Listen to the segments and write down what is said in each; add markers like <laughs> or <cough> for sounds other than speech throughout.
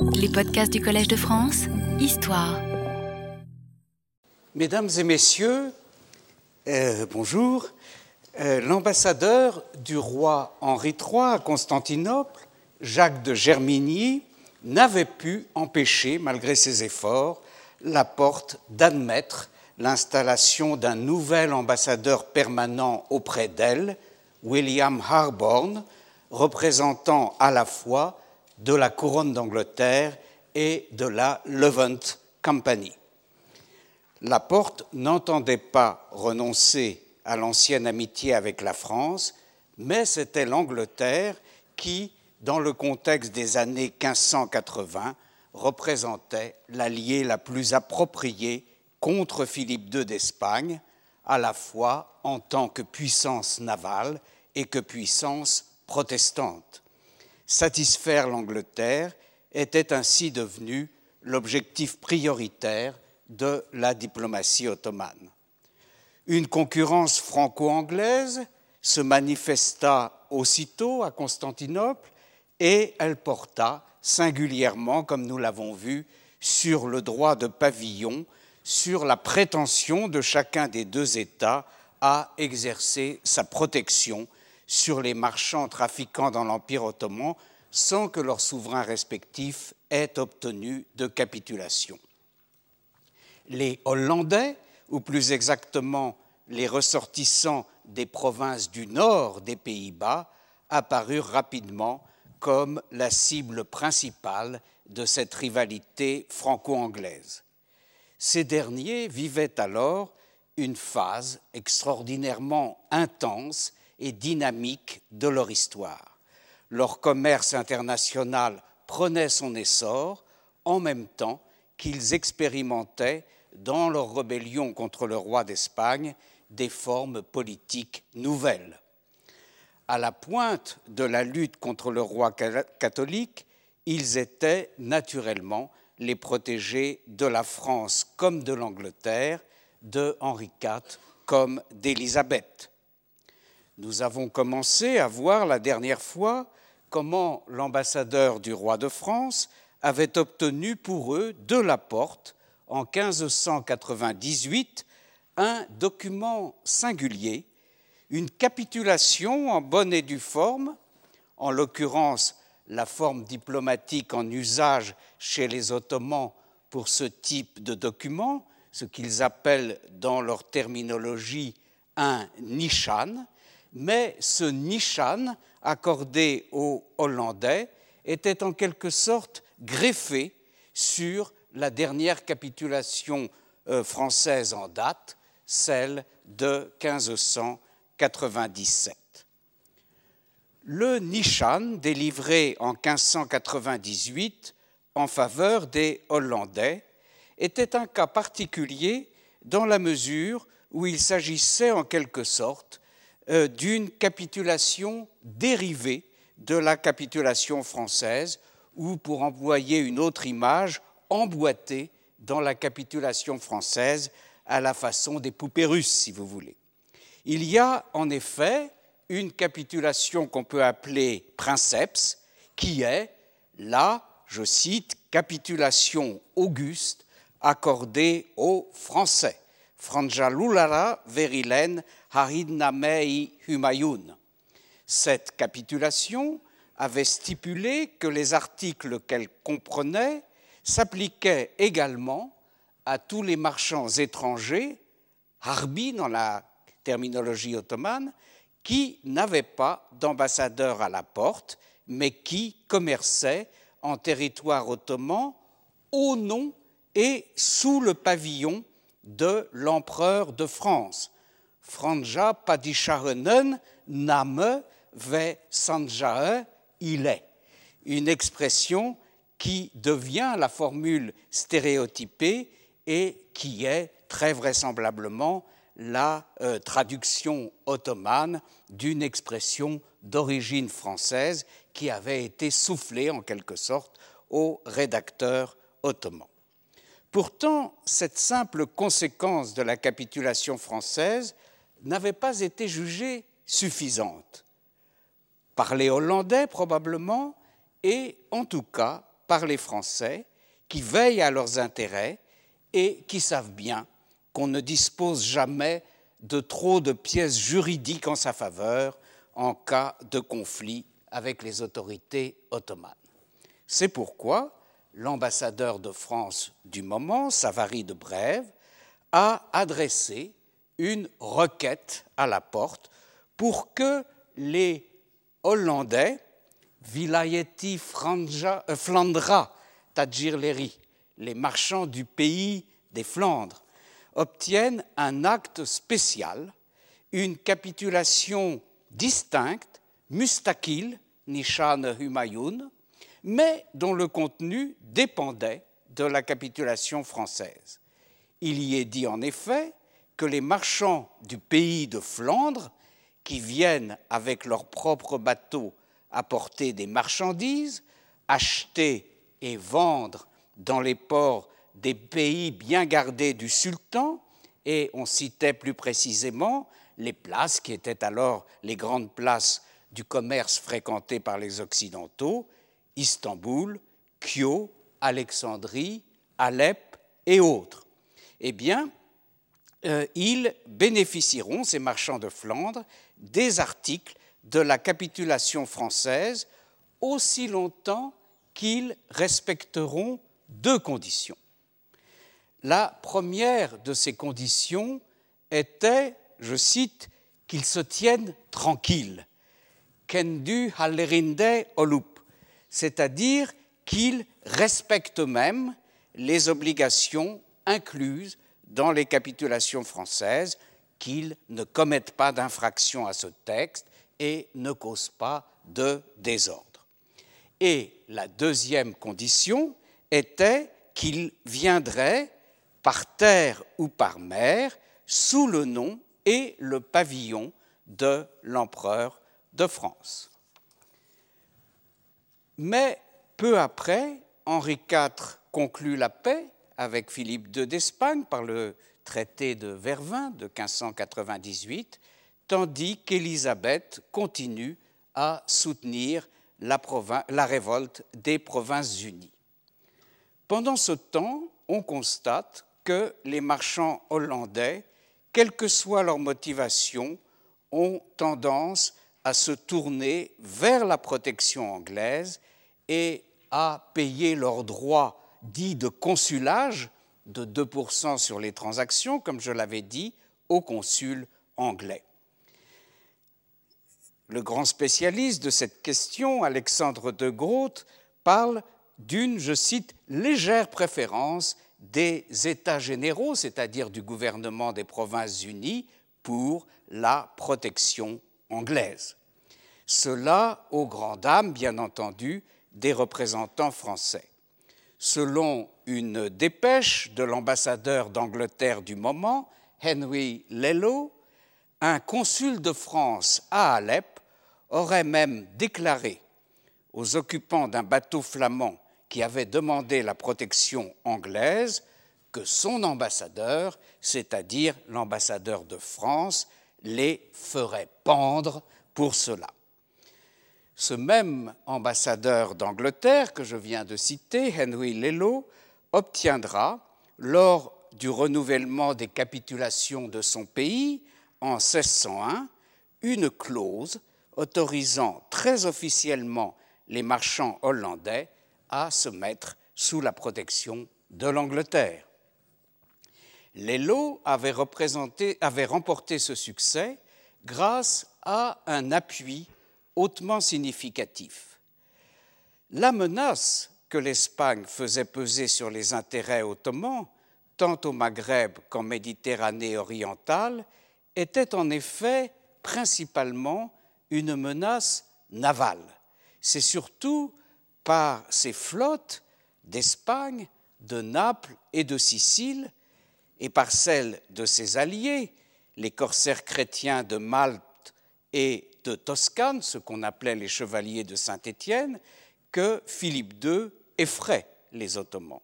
Les podcasts du Collège de France, Histoire. Mesdames et messieurs, euh, bonjour. Euh, L'ambassadeur du roi Henri III à Constantinople, Jacques de Germigny, n'avait pu empêcher, malgré ses efforts, la porte d'admettre l'installation d'un nouvel ambassadeur permanent auprès d'elle, William Harborne, représentant à la fois de la couronne d'Angleterre et de la Levant Company. Laporte n'entendait pas renoncer à l'ancienne amitié avec la France, mais c'était l'Angleterre qui, dans le contexte des années 1580, représentait l'allié la plus appropriée contre Philippe II d'Espagne, à la fois en tant que puissance navale et que puissance protestante. Satisfaire l'Angleterre était ainsi devenu l'objectif prioritaire de la diplomatie ottomane. Une concurrence franco-anglaise se manifesta aussitôt à Constantinople et elle porta singulièrement, comme nous l'avons vu, sur le droit de pavillon, sur la prétention de chacun des deux États à exercer sa protection sur les marchands trafiquant dans l'Empire ottoman sans que leurs souverains respectifs aient obtenu de capitulation. Les Hollandais, ou plus exactement les ressortissants des provinces du nord des Pays-Bas, apparurent rapidement comme la cible principale de cette rivalité franco-anglaise. Ces derniers vivaient alors une phase extraordinairement intense et dynamique de leur histoire. Leur commerce international prenait son essor en même temps qu'ils expérimentaient dans leur rébellion contre le roi d'Espagne des formes politiques nouvelles. À la pointe de la lutte contre le roi catholique, ils étaient naturellement les protégés de la France comme de l'Angleterre, de Henri IV comme d'Élisabeth. Nous avons commencé à voir la dernière fois comment l'ambassadeur du roi de France avait obtenu pour eux de la porte en 1598 un document singulier, une capitulation en bonne et due forme, en l'occurrence la forme diplomatique en usage chez les Ottomans pour ce type de document, ce qu'ils appellent dans leur terminologie un nishan, mais ce nishan accordé aux Hollandais était en quelque sorte greffé sur la dernière capitulation euh, française en date, celle de 1597. Le Nishan, délivré en 1598 en faveur des Hollandais, était un cas particulier dans la mesure où il s'agissait en quelque sorte d'une capitulation dérivée de la capitulation française, ou pour employer une autre image, emboîtée dans la capitulation française à la façon des poupées russes, si vous voulez. Il y a en effet une capitulation qu'on peut appeler princeps, qui est la, je cite, capitulation auguste accordée aux Français. Franjalulala verilen haridnamei humayun. Cette capitulation avait stipulé que les articles qu'elle comprenait s'appliquaient également à tous les marchands étrangers, harbi dans la terminologie ottomane, qui n'avaient pas d'ambassadeur à la porte, mais qui commerçaient en territoire ottoman au nom et sous le pavillon de l'empereur de France. Franja Padishahenen Name ve Sanjae il est. Une expression qui devient la formule stéréotypée et qui est très vraisemblablement la euh, traduction ottomane d'une expression d'origine française qui avait été soufflée en quelque sorte au rédacteur ottoman. Pourtant, cette simple conséquence de la capitulation française n'avait pas été jugée suffisante par les Hollandais probablement et en tout cas par les Français qui veillent à leurs intérêts et qui savent bien qu'on ne dispose jamais de trop de pièces juridiques en sa faveur en cas de conflit avec les autorités ottomanes. C'est pourquoi l'ambassadeur de France du moment, Savary de Brève, a adressé une requête à la porte pour que les Hollandais, Vilayeti euh, Flandra Tadjirleri, les marchands du pays des Flandres, obtiennent un acte spécial, une capitulation distincte, mustakil, Nishan Humayun, mais dont le contenu dépendait de la capitulation française. Il y est dit en effet que les marchands du pays de Flandre, qui viennent avec leurs propres bateaux apporter des marchandises, acheter et vendre dans les ports des pays bien gardés du sultan, et on citait plus précisément les places qui étaient alors les grandes places du commerce fréquenté par les Occidentaux, Istanbul, Kyo, Alexandrie, Alep et autres. Eh bien, euh, ils bénéficieront, ces marchands de Flandre, des articles de la capitulation française aussi longtemps qu'ils respecteront deux conditions. La première de ces conditions était, je cite, qu'ils se tiennent tranquilles, kendu hallerinde olup, c'est-à-dire qu'ils respectent même les obligations incluses dans les capitulations françaises, qu'ils ne commettent pas d'infraction à ce texte et ne causent pas de désordre. Et la deuxième condition était qu'ils viendraient par terre ou par mer sous le nom et le pavillon de l'empereur de France. Mais peu après, Henri IV conclut la paix avec Philippe II d'Espagne par le traité de Vervins de 1598, tandis qu'Élisabeth continue à soutenir la, révolte des Provinces-Unies. Pendant ce temps, on constate que les marchands hollandais, quelle que soit leur motivation, ont tendance à se tourner vers la protection anglaise et à payer leurs droits dits de consulage de 2% sur les transactions, comme je l'avais dit, au consul anglais. Le grand spécialiste de cette question, Alexandre de Groot, parle d'une, je cite, légère préférence des États généraux, c'est-à-dire du gouvernement des Provinces-Unies, pour la protection anglaise. Cela aux grandes dames, bien entendu, des représentants français. Selon une dépêche de l'ambassadeur d'Angleterre du moment, Henry Lello, un consul de France à Alep aurait même déclaré aux occupants d'un bateau flamand qui avait demandé la protection anglaise que son ambassadeur, c'est-à-dire l'ambassadeur de France, les ferait pendre pour cela. Ce même ambassadeur d'Angleterre que je viens de citer, Henry Lello, obtiendra, lors du renouvellement des capitulations de son pays en 1601, une clause autorisant très officiellement les marchands hollandais à se mettre sous la protection de l'Angleterre. Lello avait, avait remporté ce succès grâce à un appui hautement significatif. La menace que l'Espagne faisait peser sur les intérêts ottomans, tant au Maghreb qu'en Méditerranée orientale, était en effet principalement une menace navale. C'est surtout par ses flottes d'Espagne, de Naples et de Sicile, et par celles de ses alliés, les corsaires chrétiens de Malte et de Toscane, ce qu'on appelait les chevaliers de Saint-Étienne, que Philippe II effraie les Ottomans.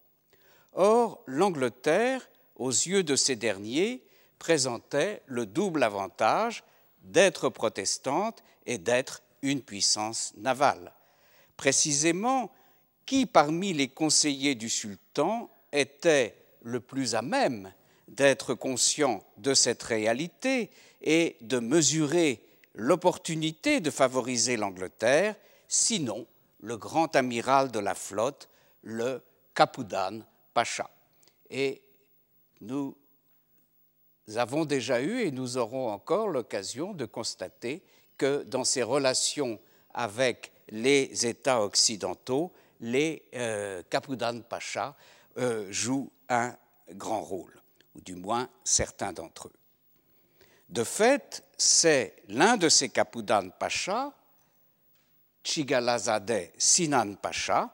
Or, l'Angleterre, aux yeux de ces derniers, présentait le double avantage d'être protestante et d'être une puissance navale. Précisément, qui parmi les conseillers du sultan était le plus à même d'être conscient de cette réalité et de mesurer l'opportunité de favoriser l'Angleterre, sinon le grand amiral de la flotte, le Kapoudan Pacha. Et nous avons déjà eu et nous aurons encore l'occasion de constater que dans ses relations avec les États occidentaux, les euh, Kapoudan Pacha euh, jouent un grand rôle, ou du moins certains d'entre eux. De fait, c'est l'un de ces Kapoudan Pacha, Chigalazadeh Sinan Pacha,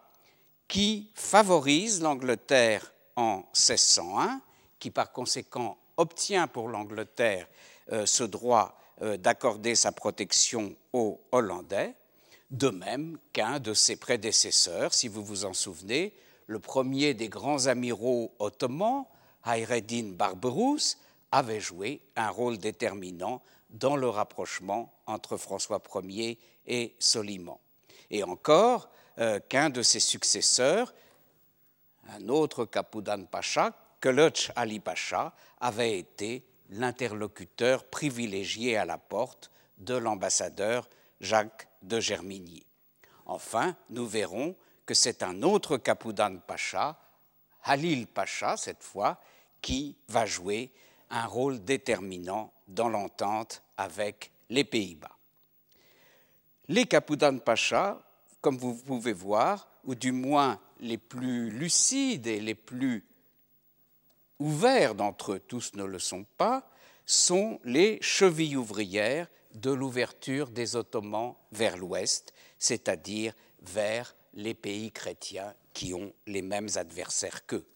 qui favorise l'Angleterre en 1601, qui par conséquent obtient pour l'Angleterre euh, ce droit euh, d'accorder sa protection aux Hollandais, de même qu'un de ses prédécesseurs, si vous vous en souvenez, le premier des grands amiraux ottomans, Hayreddin Barberousse, avait joué un rôle déterminant dans le rapprochement entre François Ier et Soliman. Et encore euh, qu'un de ses successeurs, un autre Kapoudan Pacha, Kılıç Ali Pacha, avait été l'interlocuteur privilégié à la porte de l'ambassadeur Jacques de Germigny. Enfin, nous verrons que c'est un autre Kapoudan Pacha, Halil Pacha cette fois, qui va jouer un rôle déterminant dans l'entente avec les Pays-Bas. Les Kapoudan Pacha, comme vous pouvez voir, ou du moins les plus lucides et les plus ouverts d'entre eux, tous ne le sont pas, sont les chevilles ouvrières de l'ouverture des Ottomans vers l'ouest, c'est-à-dire vers les pays chrétiens qui ont les mêmes adversaires qu'eux.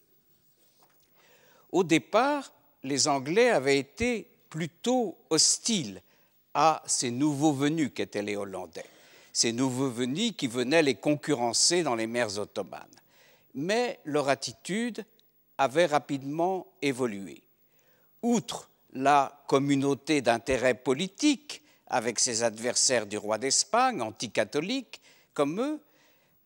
Au départ, les Anglais avaient été plutôt hostiles à ces nouveaux venus qu'étaient les Hollandais, ces nouveaux venus qui venaient les concurrencer dans les mers ottomanes. Mais leur attitude avait rapidement évolué. Outre la communauté d'intérêts politiques avec ses adversaires du roi d'Espagne, anticatholiques comme eux,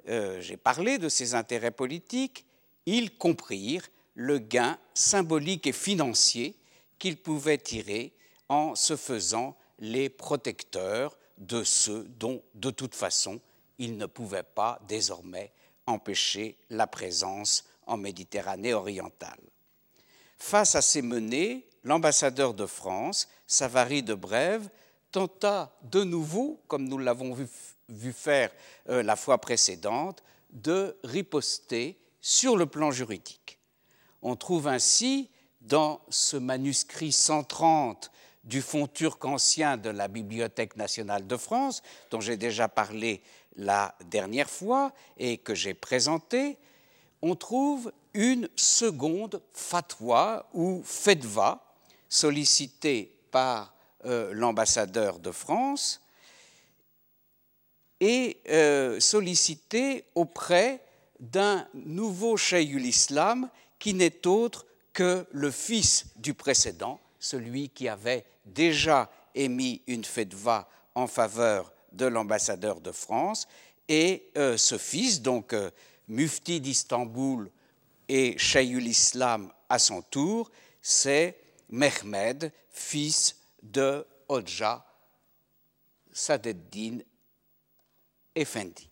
euh, j'ai parlé de ces intérêts politiques, ils comprirent le gain symbolique et financier qu'ils pouvaient tirer en se faisant les protecteurs de ceux dont, de toute façon, ils ne pouvaient pas désormais empêcher la présence en Méditerranée orientale. Face à ces menées, l'ambassadeur de France, Savary de Brève, tenta de nouveau, comme nous l'avons vu, faire euh, la fois précédente, de riposter sur le plan juridique. On trouve ainsi dans ce manuscrit 130 du Fonds turc ancien de la Bibliothèque nationale de France, dont j'ai déjà parlé la dernière fois et que j'ai présenté, on trouve une seconde fatwa ou fetva sollicitée par euh, l'ambassadeur de France et euh, sollicité auprès d'un nouveau cheikh islam qui n'est autre que le fils du précédent, celui qui avait déjà émis une fetva en faveur de l'ambassadeur de France, et euh, ce fils, donc mufti d'Istanbul et cheikh islam à son tour, c'est Mehmed, fils de Hodja Sadeddin Effendi.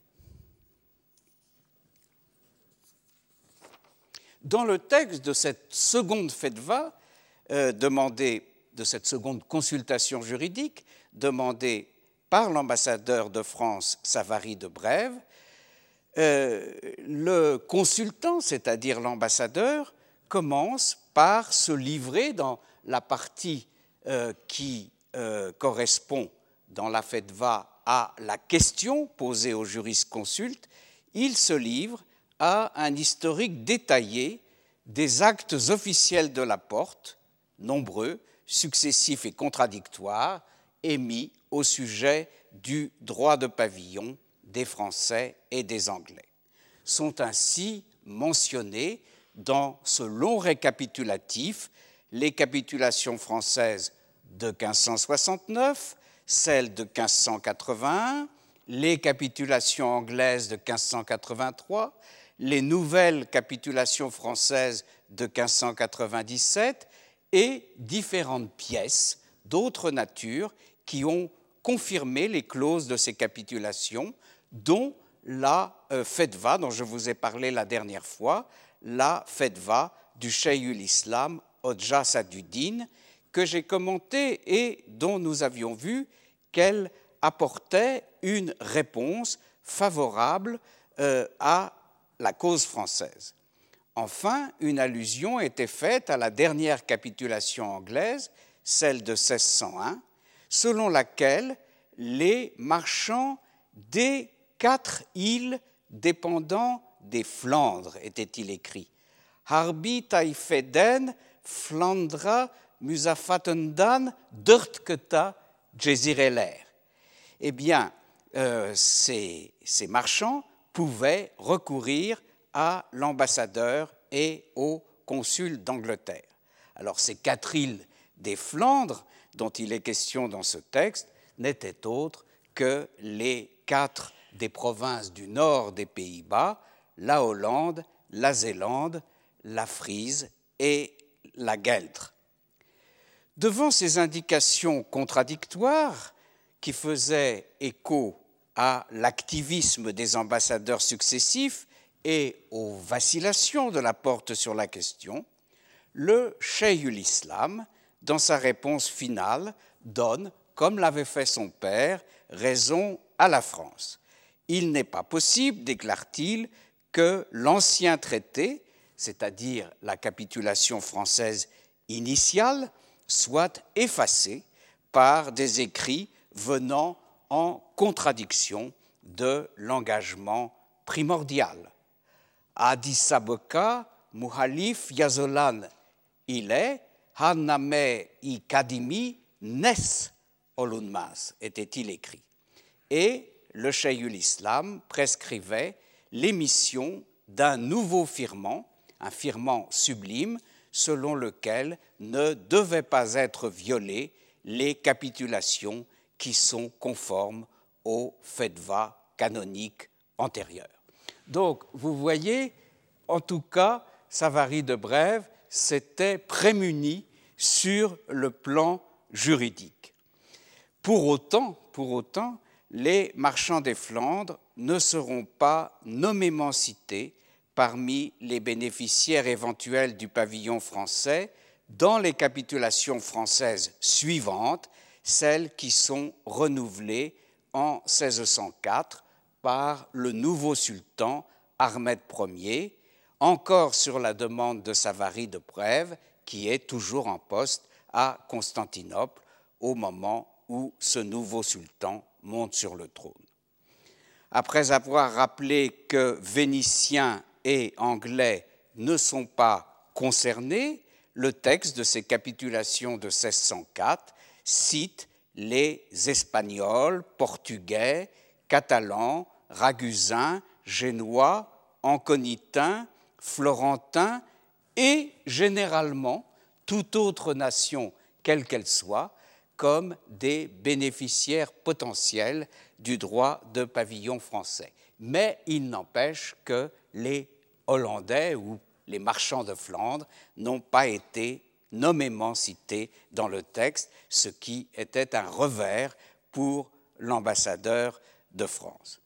Dans le texte de cette seconde fetva, euh, demandée, de cette seconde consultation juridique, demandée par l'ambassadeur de France Savary de Brève, euh, le consultant, c'est-à-dire l'ambassadeur, commence par se livrer dans la partie euh, qui euh, correspond dans la FEDVA à la question posée au jurisconsulte, il se livre à un historique détaillé des actes officiels de la porte, nombreux, successifs et contradictoires, émis au sujet du droit de pavillon des Français et des Anglais. Sont ainsi mentionnés dans ce long récapitulatif les capitulations françaises de 1569, celle de 1581, les capitulations anglaises de 1583, les nouvelles capitulations françaises de 1597 et différentes pièces d'autres natures qui ont confirmé les clauses de ces capitulations, dont la euh, dont je vous ai parlé la dernière fois, la fetva du Shaykhul Islam Odja Saduddin, que j'ai commenté et dont nous avions vu qu'elle apportait une réponse favorable euh, à la cause française. Enfin, une allusion était faite à la dernière capitulation anglaise, celle de 1601, selon laquelle les marchands des quatre îles dépendant des Flandres, était-il écrit. Harbi taifeden Flandra musafatendan dirtketa jezireler. Eh bien, euh, ces, ces marchands pouvaient recourir à l'ambassadeur et au consul d'Angleterre. Alors ces quatre îles des Flandres dont il est question dans ce texte n'étaient autres que les quatre des provinces du nord des Pays-Bas, la Hollande, la Zélande, la Frise et la Gueldre. Devant ces indications contradictoires qui faisaient écho à l'activisme des ambassadeurs successifs et aux vacillations de la porte sur la question, le Shaykhul Islam, dans sa réponse finale, donne, comme l'avait fait son père, raison à la France. Il n'est pas possible, déclare-t-il, que l'ancien traité, c'est-à-dire la capitulation française initiale, soit effacé par des écrits venant en contradiction de l'engagement primordial. Addis Muhalif Yazolan est Haname i Kadimi Nes Olunmas, était-il écrit. Et le Shaykhul Islam prescrivait l'émission d'un nouveau firmant, un firmant sublime, selon lequel ne devaient pas être violées les capitulations qui sont conformes aux fetva canoniques antérieures. Donc, vous voyez, en tout cas, Savary de Brève s'était prémuni sur le plan juridique. Pour autant, pour autant, les marchands des Flandres ne seront pas nommément cités parmi les bénéficiaires éventuels du pavillon français dans les capitulations françaises suivantes, celles qui sont renouvelées en 1604 par le nouveau sultan Ahmed Ier, encore sur la demande de Savary de Prèves, qui est toujours en poste à Constantinople au moment où ce nouveau sultan monte sur le trône. Après avoir rappelé que Vénitiens et Anglais ne sont pas concernés, le texte de ces capitulations de 1604 cite les Espagnols, Portugais, Catalans, Ragusins, Génois, Anconitins, Florentins et généralement toute autre nation, quelle qu'elle soit, comme des bénéficiaires potentiels du droit de pavillon français. Mais il n'empêche que les Hollandais ou les marchands de Flandre n'ont pas été nommément cités dans le texte, ce qui était un revers pour l'ambassadeur de France.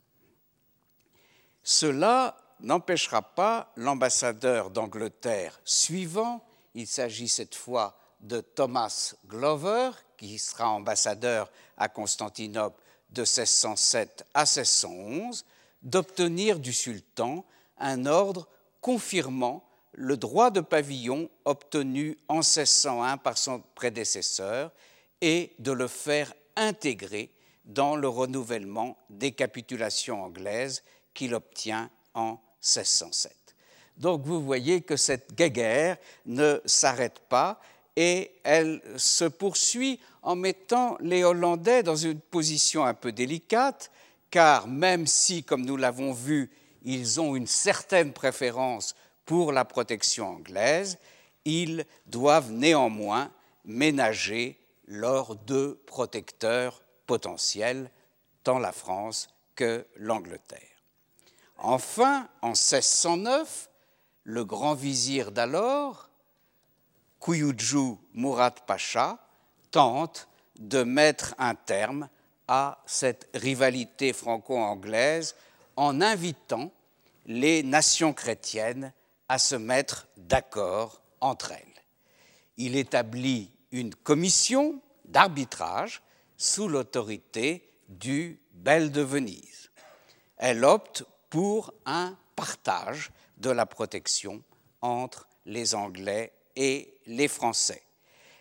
Cela n'empêchera pas l'ambassadeur d'Angleterre suivant, il s'agit cette fois de Thomas Glover, qui sera ambassadeur à Constantinople de 1607 à 1611, d'obtenir du sultan un ordre confirmant le droit de pavillon obtenu en 1601 par son prédécesseur et de le faire intégrer dans le renouvellement des capitulations anglaises qu'il obtient en 1607. Donc vous voyez que cette guerre ne s'arrête pas et elle se poursuit en mettant les Hollandais dans une position un peu délicate, car même si, comme nous l'avons vu, ils ont une certaine préférence pour la protection anglaise, ils doivent néanmoins ménager leurs deux protecteurs potentiels, tant la France que l'Angleterre. Enfin, en 1609, le grand vizir d'alors, Kuyuju Murat Pacha, tente de mettre un terme à cette rivalité franco-anglaise en invitant les nations chrétiennes à se mettre d'accord entre elles. Il établit une commission d'arbitrage sous l'autorité du Bel de Venise. Elle opte pour un partage de la protection entre les Anglais et les Français.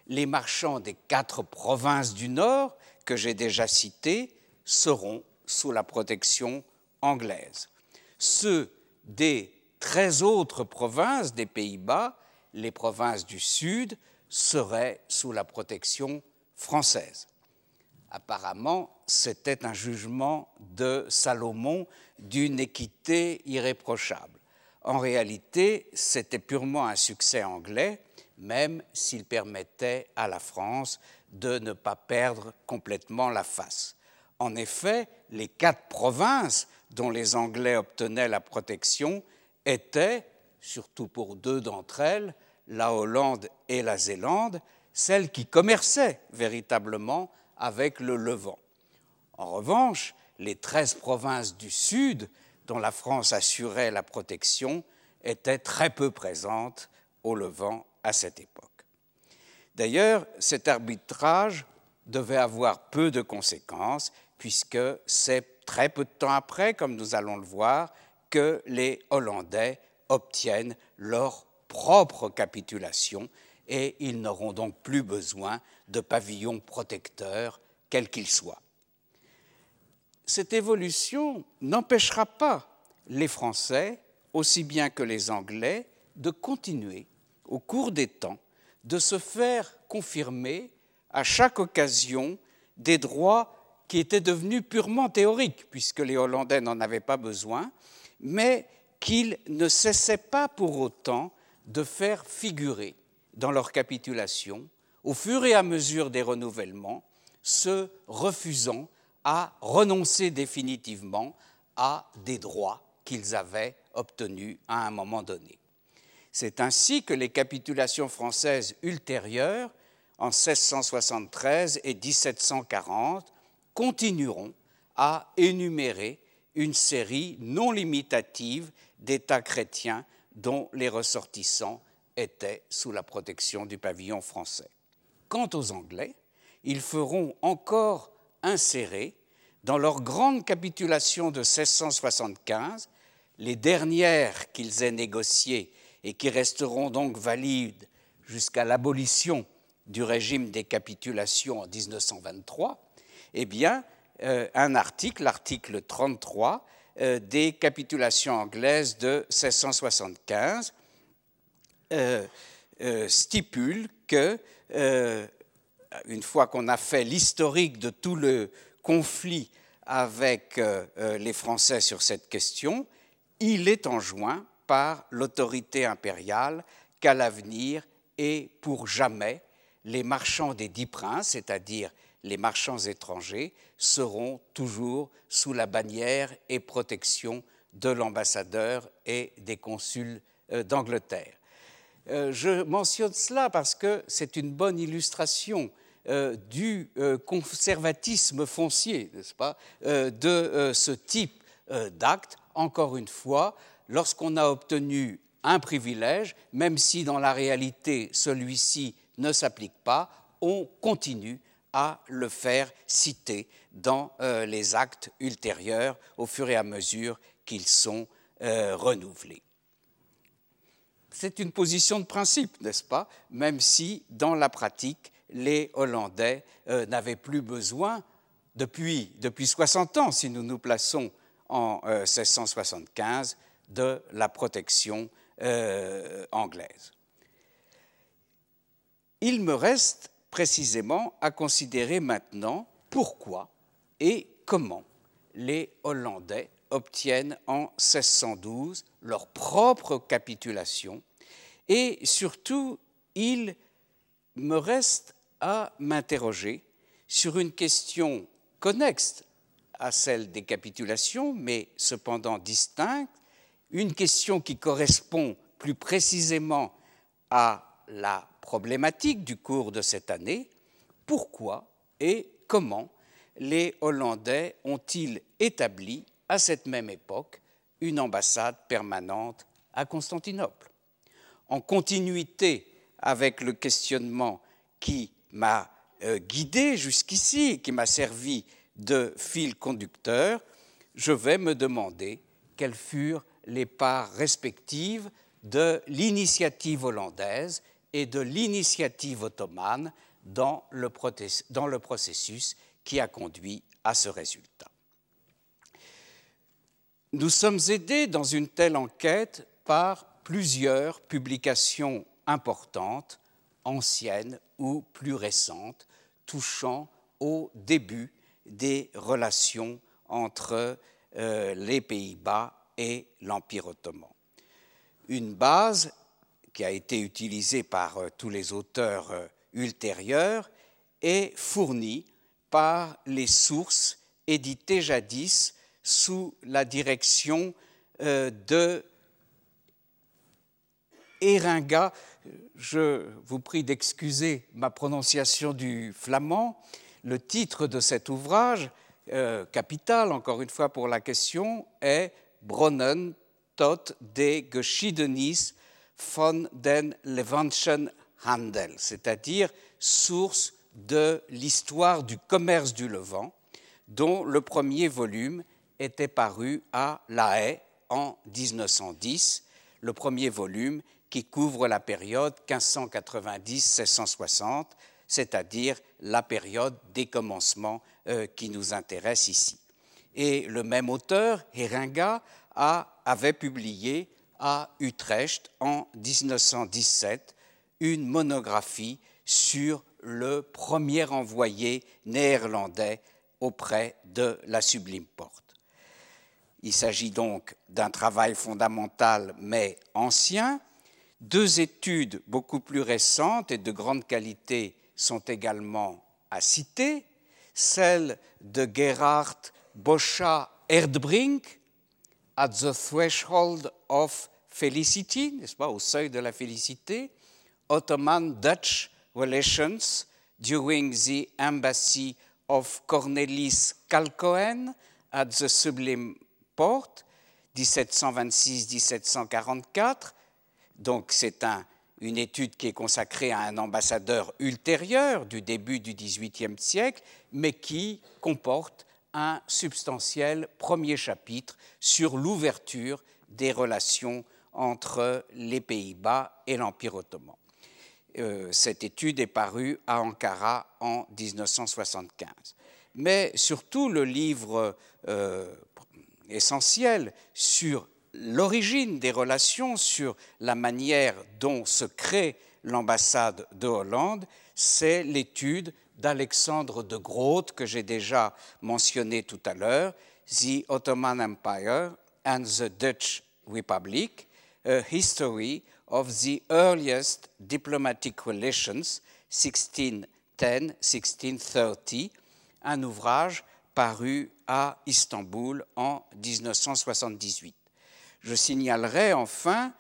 Les marchands des quatre provinces du Nord, que j'ai déjà cités, seront sous la protection anglaise. Ceux des treize autres provinces des Pays-Bas, les provinces du Sud, seraient sous la protection française. Apparemment, c'était un jugement de Salomon d'une équité irréprochable. En réalité, c'était purement un succès anglais, même s'il permettait à la France de ne pas perdre complètement la face. En effet, les quatre provinces dont les Anglais obtenaient la protection étaient, surtout pour deux d'entre elles, la Hollande et la Zélande, celles qui commerçaient véritablement avec le Levant. En revanche, les treize provinces du Sud, dont la France assurait la protection, étaient très peu présentes au Levant à cette époque. D'ailleurs, cet arbitrage devait avoir peu de conséquences, puisque c'est très peu de temps après, comme nous allons le voir, que les Hollandais obtiennent leur propre capitulation et ils n'auront donc plus besoin de pavillons protecteurs, quels qu'ils soient. Cette évolution n'empêchera pas les Français, aussi bien que les Anglais, de continuer, au cours des temps, de se faire confirmer à chaque occasion des droits qui étaient devenus purement théoriques, puisque les Hollandais n'en avaient pas besoin, mais qu'ils ne cessaient pas pour autant de faire figurer dans leur capitulation, au fur et à mesure des renouvellements, se refusant à renoncer définitivement à des droits qu'ils avaient obtenus à un moment donné. C'est ainsi que les capitulations françaises ultérieures, en 1673 et 1740, continueront à énumérer une série non limitative d'États chrétiens dont les ressortissants étaient sous la protection du pavillon français. Quant aux Anglais, ils feront encore insérer dans leur grande capitulation de 1675, les dernières qu'ils aient négociées et qui resteront donc valides jusqu'à l'abolition du régime des capitulations en 1923, eh bien, un article, l'article 33, euh, des capitulations anglaises de 1675 euh, euh, stipule que, une fois qu'on a fait l'historique de tout le conflit avec les Français sur cette question, il est enjoint par l'autorité impériale qu'à l'avenir et pour jamais, les marchands des dix princes, c'est-à-dire les marchands étrangers seront toujours sous la bannière et protection de l'ambassadeur et des consuls euh, d'Angleterre. Euh, je mentionne cela parce que c'est une bonne illustration euh, du conservatisme foncier, n'est-ce pas, de ce type d'acte. Encore une fois, lorsqu'on a obtenu un privilège, même si dans la réalité celui-ci ne s'applique pas, on continue à le faire citer dans euh, les actes ultérieurs au fur et à mesure qu'ils sont euh, renouvelés. C'est une position de principe, n'est-ce pas? Même si, dans la pratique, les Hollandais euh, n'avaient plus besoin, depuis, depuis 60 ans, si nous nous plaçons en 1675, de la protection anglaise. Il me reste précisément à considérer maintenant pourquoi et comment les Hollandais obtiennent en 1612 leur propre capitulation. Et surtout il me reste à m'interroger sur une question connexe à celle des capitulations, mais cependant distincte, une question qui correspond plus précisément à la problématique du cours de cette année, pourquoi et comment les Hollandais ont-ils établi à cette même époque une ambassade permanente à Constantinople? En continuité avec le questionnement qui m'a euh, guidé jusqu'ici, qui m'a servi de fil conducteur, je vais me demander quelles furent les parts respectives de l'initiative hollandaise et de l'initiative ottomane dans le, processus qui a conduit à ce résultat. Nous sommes aidés dans une telle enquête par plusieurs publications importantes, anciennes ou plus récentes, touchant au début des relations entre euh, les Pays-Bas et l'Empire ottoman. Une base qui a été utilisée par euh, tous les auteurs euh, ultérieurs est fournie par les sources éditées jadis sous la direction de Eringa. Je vous prie d'excuser ma prononciation du flamand. Le titre de cet ouvrage, euh, capital encore une fois pour la question, est Bronnen tot de Geschiedenis von den Levantschen Handel, c'est-à-dire source de l'histoire du commerce du Levant, dont le premier volume était paru à La Haye en 1910, le premier volume qui couvre la période 1590-1660, c'est-à-dire la période des commencements euh, qui nous intéresse ici. Et le même auteur, Heringa, avait publié à Utrecht en 1917 une monographie sur le premier envoyé néerlandais auprès de la Sublime Porte. Il s'agit donc d'un travail fondamental mais ancien. Deux études beaucoup plus récentes et de grande qualité sont également à citer, celle de Gerhard Boscha Erdbrink, At the Threshold of Felicity, n'est-ce pas, au seuil de la félicité, Ottoman-Dutch Relations during the Embassy of Cornelis Kalkoen at the Sublime Porte, 1726-1744. Donc c'est un, une étude qui est consacrée à un ambassadeur ultérieur du début du XVIIIe siècle, mais qui comporte un substantiel premier chapitre sur l'ouverture des relations entre les Pays-Bas et l'Empire ottoman. Euh, cette étude est parue à Ankara en 1975. Mais surtout, le livre euh, essentiel sur l'origine des relations, sur la manière dont se crée l'ambassade de Hollande, c'est l'étude d'Alexandre de Groot que j'ai déjà mentionné tout à l'heure, The Ottoman Empire and the Dutch Republic, a history of the earliest diplomatic relations 1610-1630, un ouvrage paru à Istanbul en 1978. Je signalerai enfin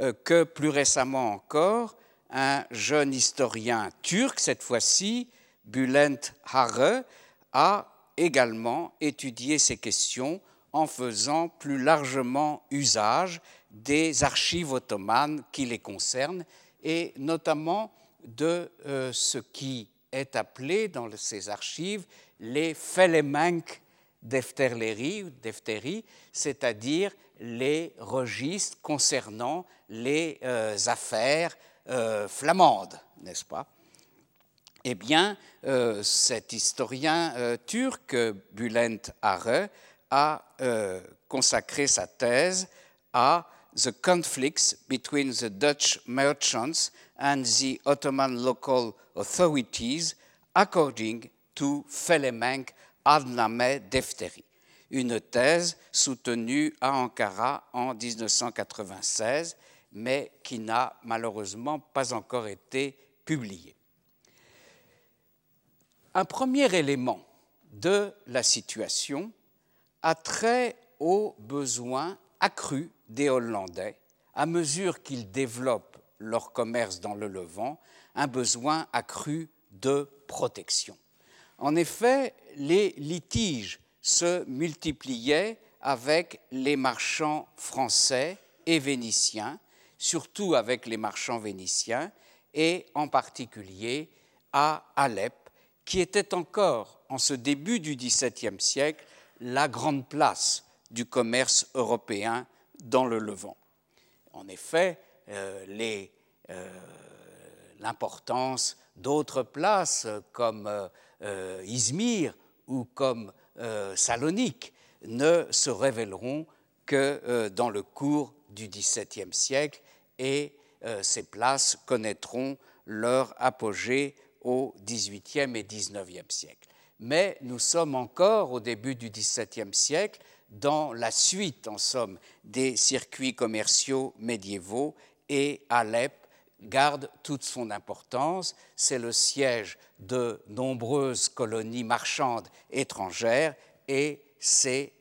euh, que plus récemment encore, un jeune historien turc, cette fois-ci, Bülent Harre, a également étudié ces questions en faisant plus largement usage des archives ottomanes qui les concernent et notamment de euh, ce qui est appelé dans ces archives les Felemenk defterleri, defteri, c'est-à-dire les registres concernant les euh, affaires euh, flamandes, n'est-ce pas? Eh bien, cet historien turc, Bülent Arre, a consacré sa thèse à The Conflicts between the Dutch merchants and the Ottoman local authorities according to Felemenk Adname Defteri une thèse soutenue à Ankara en 1996, mais qui n'a malheureusement pas encore été publiée. Un premier élément de la situation a trait aux besoins accrus des Hollandais à mesure qu'ils développent leur commerce dans le Levant, un besoin accru de protection. En effet, les litiges se multipliaient avec les marchands français et vénitiens, surtout avec les marchands vénitiens, et en particulier à Alep, qui était encore, en ce début du XVIIe siècle, la grande place du commerce européen dans le Levant. En effet, euh, euh, l'importance d'autres places comme euh, Izmir ou comme Salonique ne se révéleront que dans le cours du XVIIe siècle et ces places connaîtront leur apogée au XVIIIe et XIXe siècle. Mais nous sommes encore au début du XVIIe siècle dans la suite, en somme, des circuits commerciaux médiévaux et Alep garde toute son importance. C'est le siège de nombreuses colonies marchandes étrangères et ces,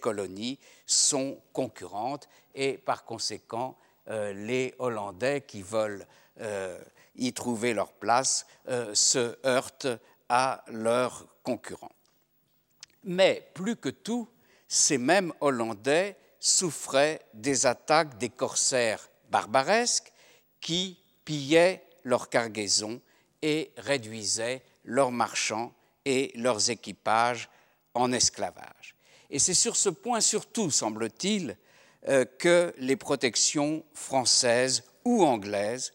colonies sont concurrentes et par conséquent, euh, les Hollandais qui veulent euh, y trouver leur place euh, se heurtent à leurs concurrents. Mais plus que tout, ces mêmes Hollandais souffraient des attaques des corsaires barbaresques qui pillaient leurs cargaisons et réduisaient leurs marchands et leurs équipages en esclavage. Et c'est sur ce point surtout, semble-t-il, euh, que les protections françaises ou anglaises,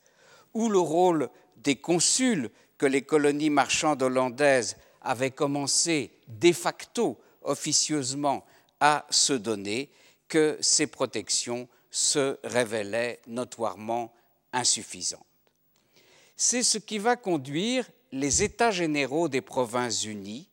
ou le rôle des consuls que les colonies marchandes hollandaises avaient commencé de facto officieusement à se donner, que ces protections se révélaient notoirement insuffisantes. C'est ce qui va conduire les États généraux des provinces unies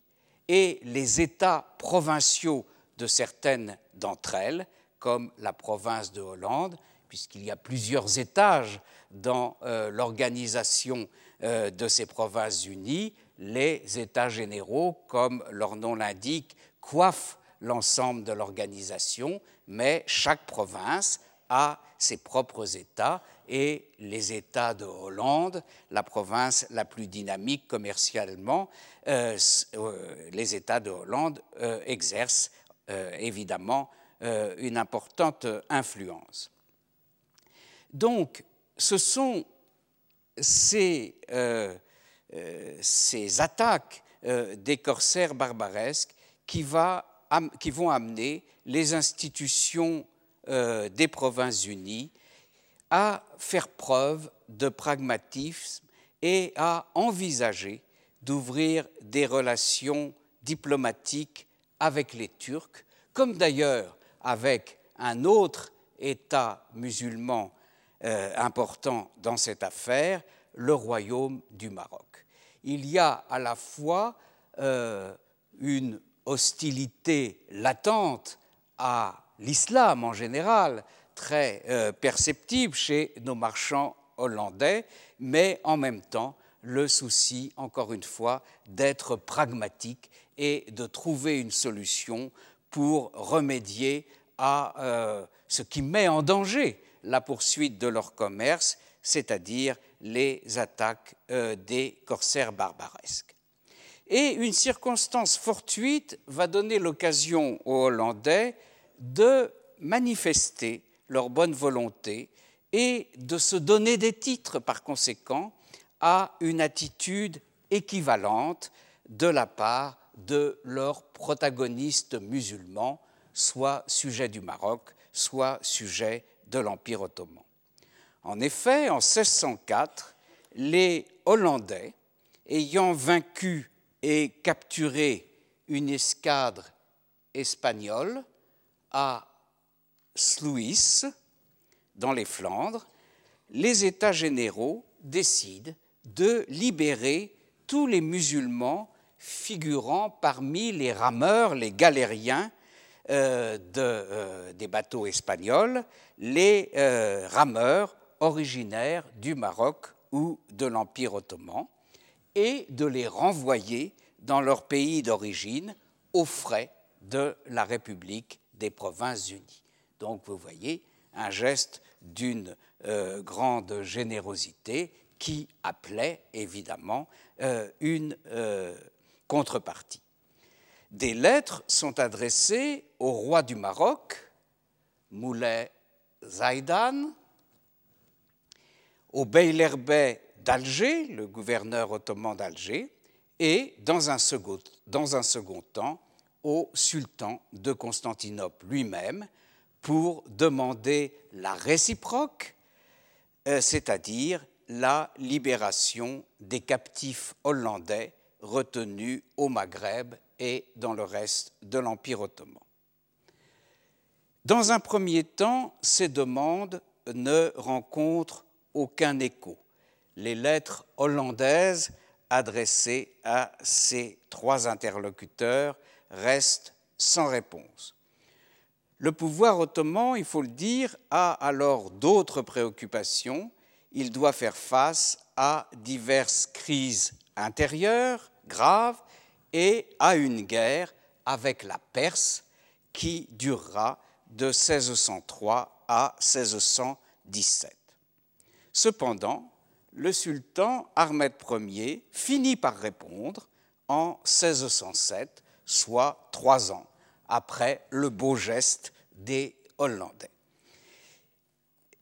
et les États provinciaux de certaines d'entre elles, comme la province de Hollande, puisqu'il y a plusieurs étages dans euh, l'organisation euh, de ces provinces unies, les États généraux, comme leur nom l'indique, coiffent l'ensemble de l'organisation, mais chaque province a ses propres États et les États de Hollande, la province la plus dynamique commercialement, euh, euh, les États de Hollande euh, exercent évidemment une importante influence. Donc, ce sont ces, ces attaques des corsaires barbaresques qui, va qui vont amener les institutions euh, des Provinces unies à faire preuve de pragmatisme et à envisager d'ouvrir des relations diplomatiques avec les Turcs, comme d'ailleurs avec un autre État musulman euh, important dans cette affaire, le royaume du Maroc. Il y a à la fois euh, une hostilité latente à l'islam en général, très euh, perceptible chez nos marchands hollandais, mais en même temps le souci, encore une fois, d'être pragmatique et de trouver une solution pour remédier à euh, ce qui met en danger la poursuite de leur commerce, c'est-à-dire les attaques euh, des corsaires barbaresques. Et une circonstance fortuite va donner l'occasion aux Hollandais de manifester leur bonne volonté et de se donner des titres par conséquent à une attitude équivalente de la part de leurs protagonistes musulmans, soit sujets du Maroc, soit sujets de l'Empire ottoman. En effet, en 1604, les Hollandais, ayant vaincu et capturé une escadre espagnole à Sluis, dans les Flandres, les États généraux décident de libérer tous les musulmans figurant parmi les rameurs, les galériens euh, euh, des bateaux espagnols, les euh, rameurs originaires du Maroc ou de l'Empire ottoman et de les renvoyer dans leur pays d'origine aux frais de la République des Provinces-Unies. Donc vous voyez un geste d'une euh, grande générosité qui appelait évidemment euh, une euh, contrepartie. Des lettres sont adressées au roi du Maroc, Moulay Zaidan, au Beylerbey d'Alger, le gouverneur ottoman d'Alger, et dans un, second, dans un second temps au sultan de Constantinople lui-même pour demander la réciproque, euh, c'est-à-dire la libération des captifs hollandais retenus au Maghreb et dans le reste de l'Empire ottoman. Dans un premier temps, ces demandes ne rencontrent aucun écho. Les lettres hollandaises adressées à ces trois interlocuteurs restent sans réponse. Le pouvoir ottoman, il faut le dire, a alors d'autres préoccupations. Il doit faire face à diverses crises intérieures graves et à une guerre avec la Perse qui durera de 1603 à 1617. Cependant, le sultan Ahmed Ier finit par répondre en 1607, soit trois ans après le beau geste des Hollandais.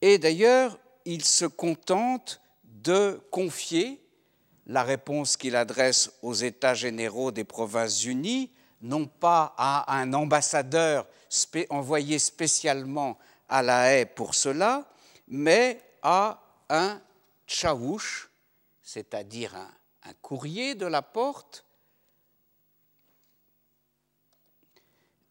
Et d'ailleurs, il se contente de confier la réponse qu'il adresse aux États généraux des Provinces-Unies, non pas à un ambassadeur envoyé spécialement à La Haye pour cela, mais à un c'est-à-dire un, courrier de la porte,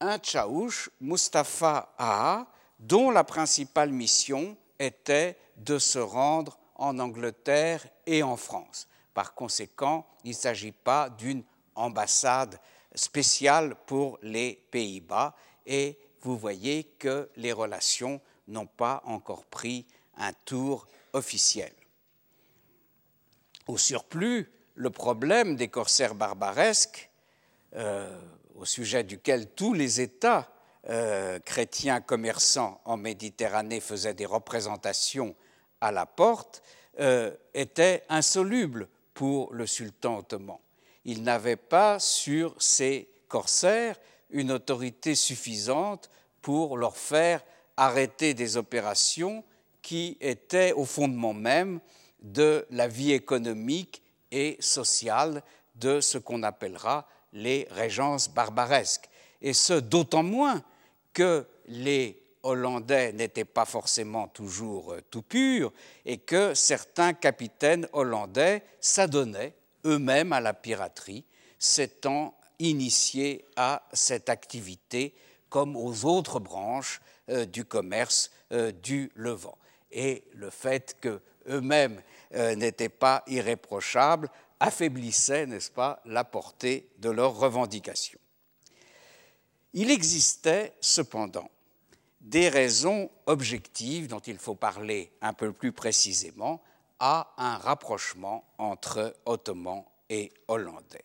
un tchaouch, Mustapha Aha, dont la principale mission était de se rendre en Angleterre et en France. Par conséquent, il ne s'agit pas d'une ambassade spéciale pour les Pays-Bas et vous voyez que les relations n'ont pas encore pris un tour officiel. Au surplus, le problème des corsaires barbaresques, euh, au sujet duquel tous les États euh, chrétiens commerçants en Méditerranée faisaient des représentations à la porte, euh, était insoluble pour le sultan ottoman. Il n'avait pas sur ses corsaires une autorité suffisante pour leur faire arrêter des opérations qui étaient au fondement même de la vie économique et sociale de ce qu'on appellera les régences barbaresques. Et ce, d'autant moins que les Hollandais n'étaient pas forcément toujours euh, tout purs et que certains capitaines hollandais s'adonnaient eux-mêmes à la piraterie, s'étant initiés à cette activité comme aux autres branches euh, du commerce euh, du Levant. Et le fait qu'eux-mêmes n'étaient pas irréprochables affaiblissait, n'est-ce pas, la portée de leurs revendications. Il existait cependant des raisons objectives dont il faut parler un peu plus précisément à un rapprochement entre Ottomans et Hollandais.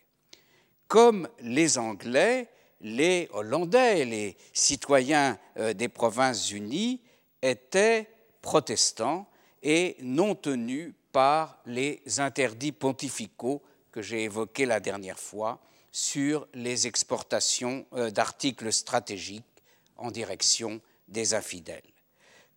Comme les Anglais, les Hollandais, les citoyens euh, des Provinces-Unies étaient protestants et non tenus par les interdits pontificaux que j'ai évoqués la dernière fois sur les exportations euh, d'articles stratégiques en direction des infidèles.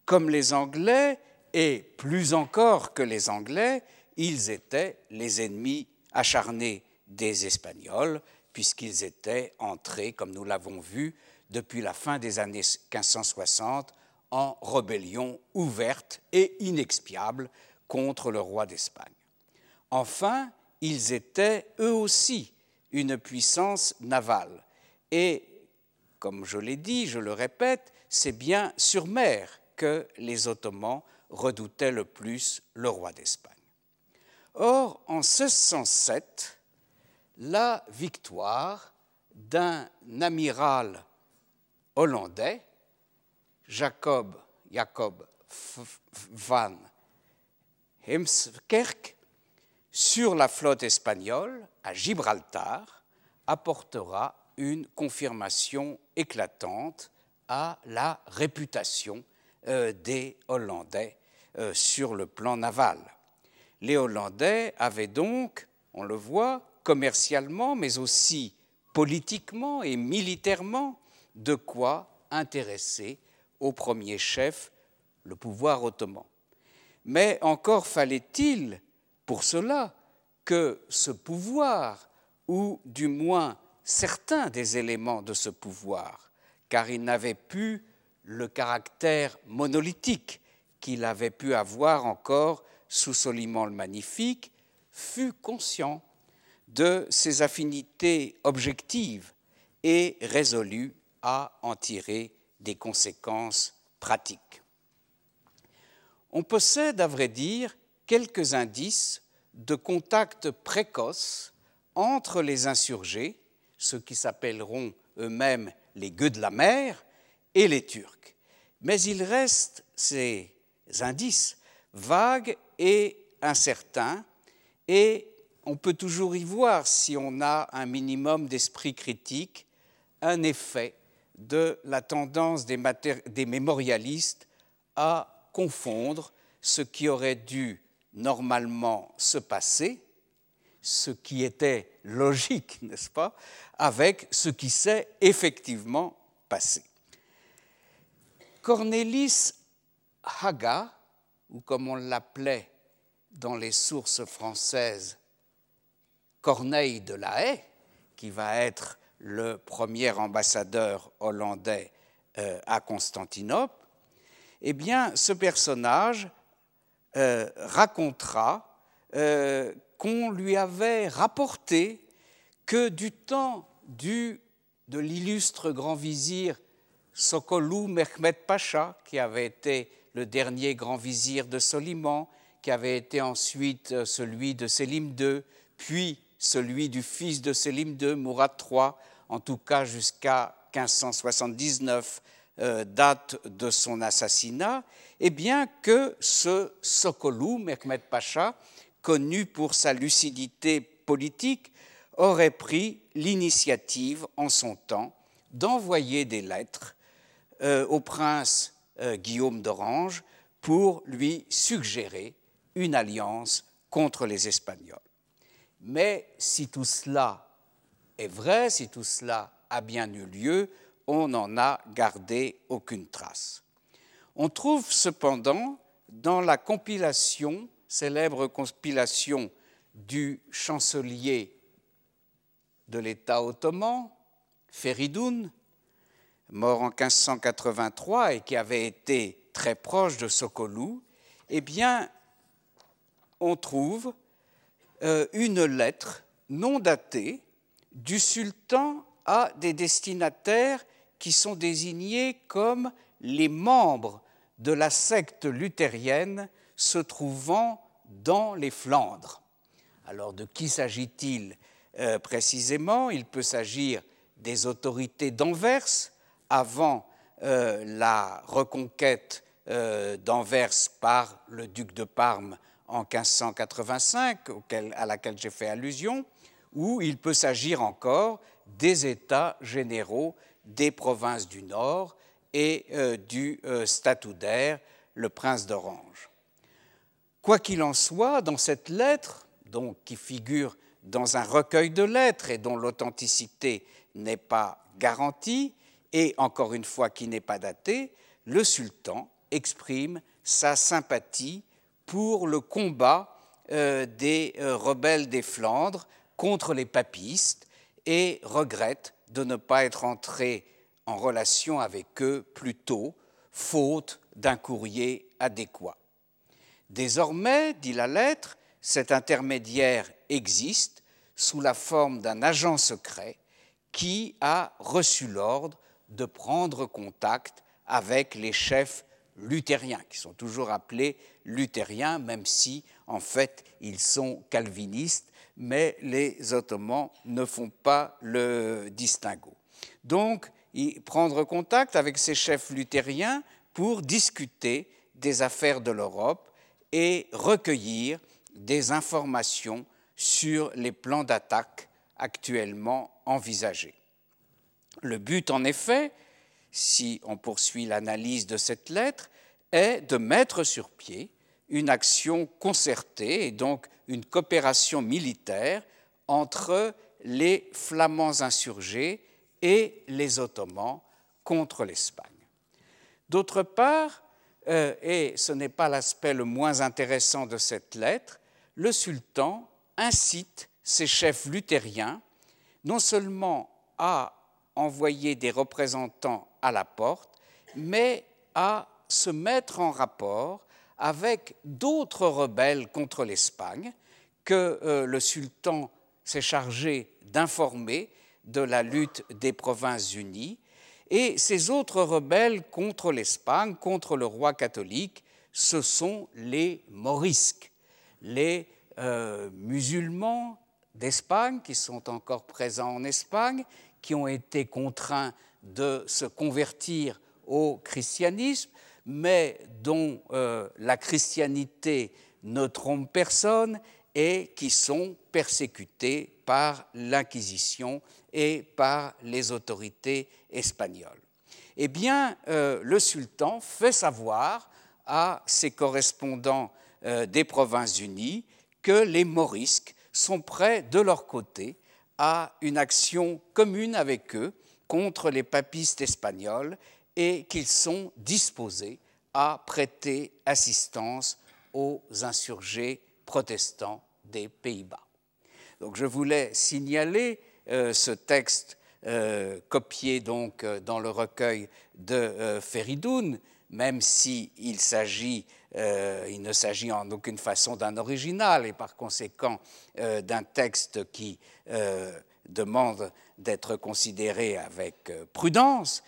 Comme les Anglais, et plus encore que les Anglais, ils étaient les ennemis acharnés des Espagnols, puisqu'ils étaient entrés, comme nous l'avons vu, depuis la fin des années 1560, en rébellion ouverte et inexpiable contre le roi d'Espagne. Enfin, ils étaient eux aussi une puissance navale. Et, comme je l'ai dit, je le répète, c'est bien sur mer que les Ottomans redoutaient le plus le roi d'Espagne. Or, en 1607, la victoire d'un amiral hollandais, Jacob, Jacob van Heemskerk, sur la flotte espagnole à Gibraltar, apportera une confirmation éclatante à la réputation euh, des Hollandais euh, sur le plan naval. Les Hollandais avaient donc, on le voit, commercialement, mais aussi politiquement et militairement, de quoi intéresser au premier chef le pouvoir ottoman. Mais encore fallait-il, pour cela, que ce pouvoir, ou du moins certains des éléments de ce pouvoir, car il n'avait plus le caractère monolithique qu'il avait pu avoir encore sous Soliman le Magnifique, fut conscient de ses affinités objectives et résolu à en tirer des conséquences pratiques. On possède, à vrai dire, quelques indices de contact précoce entre les insurgés, ceux qui s'appelleront eux-mêmes les gueux de la mer, et les Turcs. Mais il reste ces indices vagues et incertains, et on peut toujours y voir, si on a un minimum d'esprit critique, un effet de la tendance des, mémorialistes à confondre ce qui aurait dû normalement se passer, ce qui était logique, n'est-ce pas, avec ce qui s'est effectivement passé. Cornelis Haga, ou comme on l'appelait dans les sources françaises, Corneille de la Haye, qui va être le premier ambassadeur hollandais euh, à Constantinople, eh bien, ce personnage euh, racontera euh, qu'on lui avait rapporté que du temps du, de l'illustre grand vizir Sokolou Mehmed Pacha, qui avait été le dernier grand vizir de Soliman, qui avait été ensuite celui de Sélim II, puis celui du fils de Sélim II, Mourad III, en tout cas jusqu'à 1579, euh, date de son assassinat, et bien que ce Sokolou, Mehmed Pacha, connu pour sa lucidité politique, aurait pris l'initiative en son temps d'envoyer des lettres euh, au prince euh, Guillaume d'Orange pour lui suggérer une alliance contre les Espagnols. Mais si tout cela est vrai, si tout cela a bien eu lieu, on n'en a gardé aucune trace. On trouve cependant dans la compilation, célèbre compilation du chancelier de l'État ottoman, Feridoun, mort en 1583 et qui avait été très proche de Sokolou, eh bien, on trouve euh, une lettre non datée du sultan à des destinataires qui sont désignés comme les membres de la secte luthérienne se trouvant dans les Flandres. Alors de qui s'agit-il euh, précisément? Il peut s'agir des autorités d'Anvers avant euh, la reconquête euh, d'Anvers par le duc de Parme en 1585, à laquelle j'ai fait allusion, ou il peut s'agir encore des États généraux des provinces du Nord et euh, du euh, statutaire, le prince d'Orange. Quoi qu'il en soit, dans cette lettre, qui figure dans un recueil de lettres et dont l'authenticité n'est pas garantie, et encore une fois qui n'est pas datée, le sultan exprime sa sympathie pour le combat euh, des rebelles des Flandres contre les papistes et regrette de ne pas être entré en relation avec eux plus tôt, faute d'un courrier adéquat. Désormais, dit la lettre, cet intermédiaire existe sous la forme d'un agent secret qui a reçu l'ordre de prendre contact avec les chefs luthériens, qui sont toujours appelés luthériens, même si en fait ils sont calvinistes mais les Ottomans ne font pas le distinguo. Donc, prendre contact avec ces chefs luthériens pour discuter des affaires de l'Europe et recueillir des informations sur les plans d'attaque actuellement envisagés. Le but, en effet, si on poursuit l'analyse de cette lettre, est de mettre sur pied une action concertée et donc une coopération militaire entre les Flamands insurgés et les Ottomans contre l'Espagne. D'autre part, euh, et ce n'est pas l'aspect le moins intéressant de cette lettre, le sultan incite ses chefs luthériens non seulement à envoyer des représentants à la porte, mais à se mettre en rapport avec d'autres rebelles contre l'Espagne que euh, le sultan s'est chargé d'informer de la lutte des provinces unies. Et ces autres rebelles contre l'Espagne, contre le roi catholique, ce sont les morisques, les euh, musulmans d'Espagne qui sont encore présents en Espagne, qui ont été contraints de se convertir au christianisme, mais dont euh, la christianité ne trompe personne et qui sont persécutés par l'Inquisition et par les autorités espagnoles. Eh bien, euh, le sultan fait savoir à ses correspondants euh, des Provinces-Unies que les morisques sont prêts de leur côté à une action commune avec eux contre les papistes espagnols et qu'ils sont disposés à prêter assistance aux insurgés protestants des Pays-Bas. Donc je voulais signaler euh, ce texte euh, copié donc euh, dans le recueil de Feridoun, même s'il il s'agit, ne s'agit en aucune façon d'un original et par conséquent d'un texte qui demande d'être considéré avec prudence.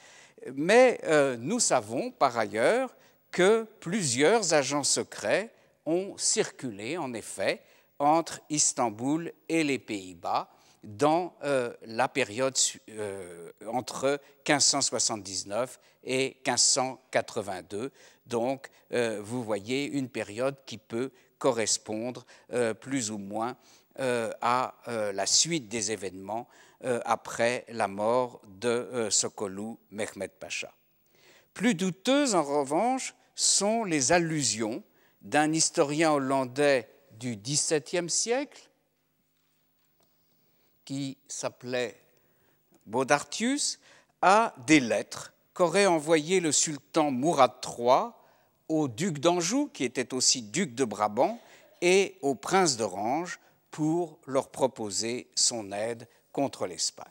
Mais nous savons par ailleurs que plusieurs agents secrets ont circulé en effet entre Istanbul et les Pays-Bas dans euh, la période euh, entre 1579 et 1582. Donc, euh, vous voyez une période qui peut correspondre plus ou moins à la suite des événements après la mort de Sokolou Mehmed Pacha. Plus douteuses, en revanche, sont les allusions d'un historien hollandais du XVIIe siècle, qui s'appelait Bodartius, à des lettres qu'aurait envoyées le sultan Mourad III au duc d'Anjou, qui était aussi duc de Brabant, et au prince d'Orange pour leur proposer son aide contre l'Espagne.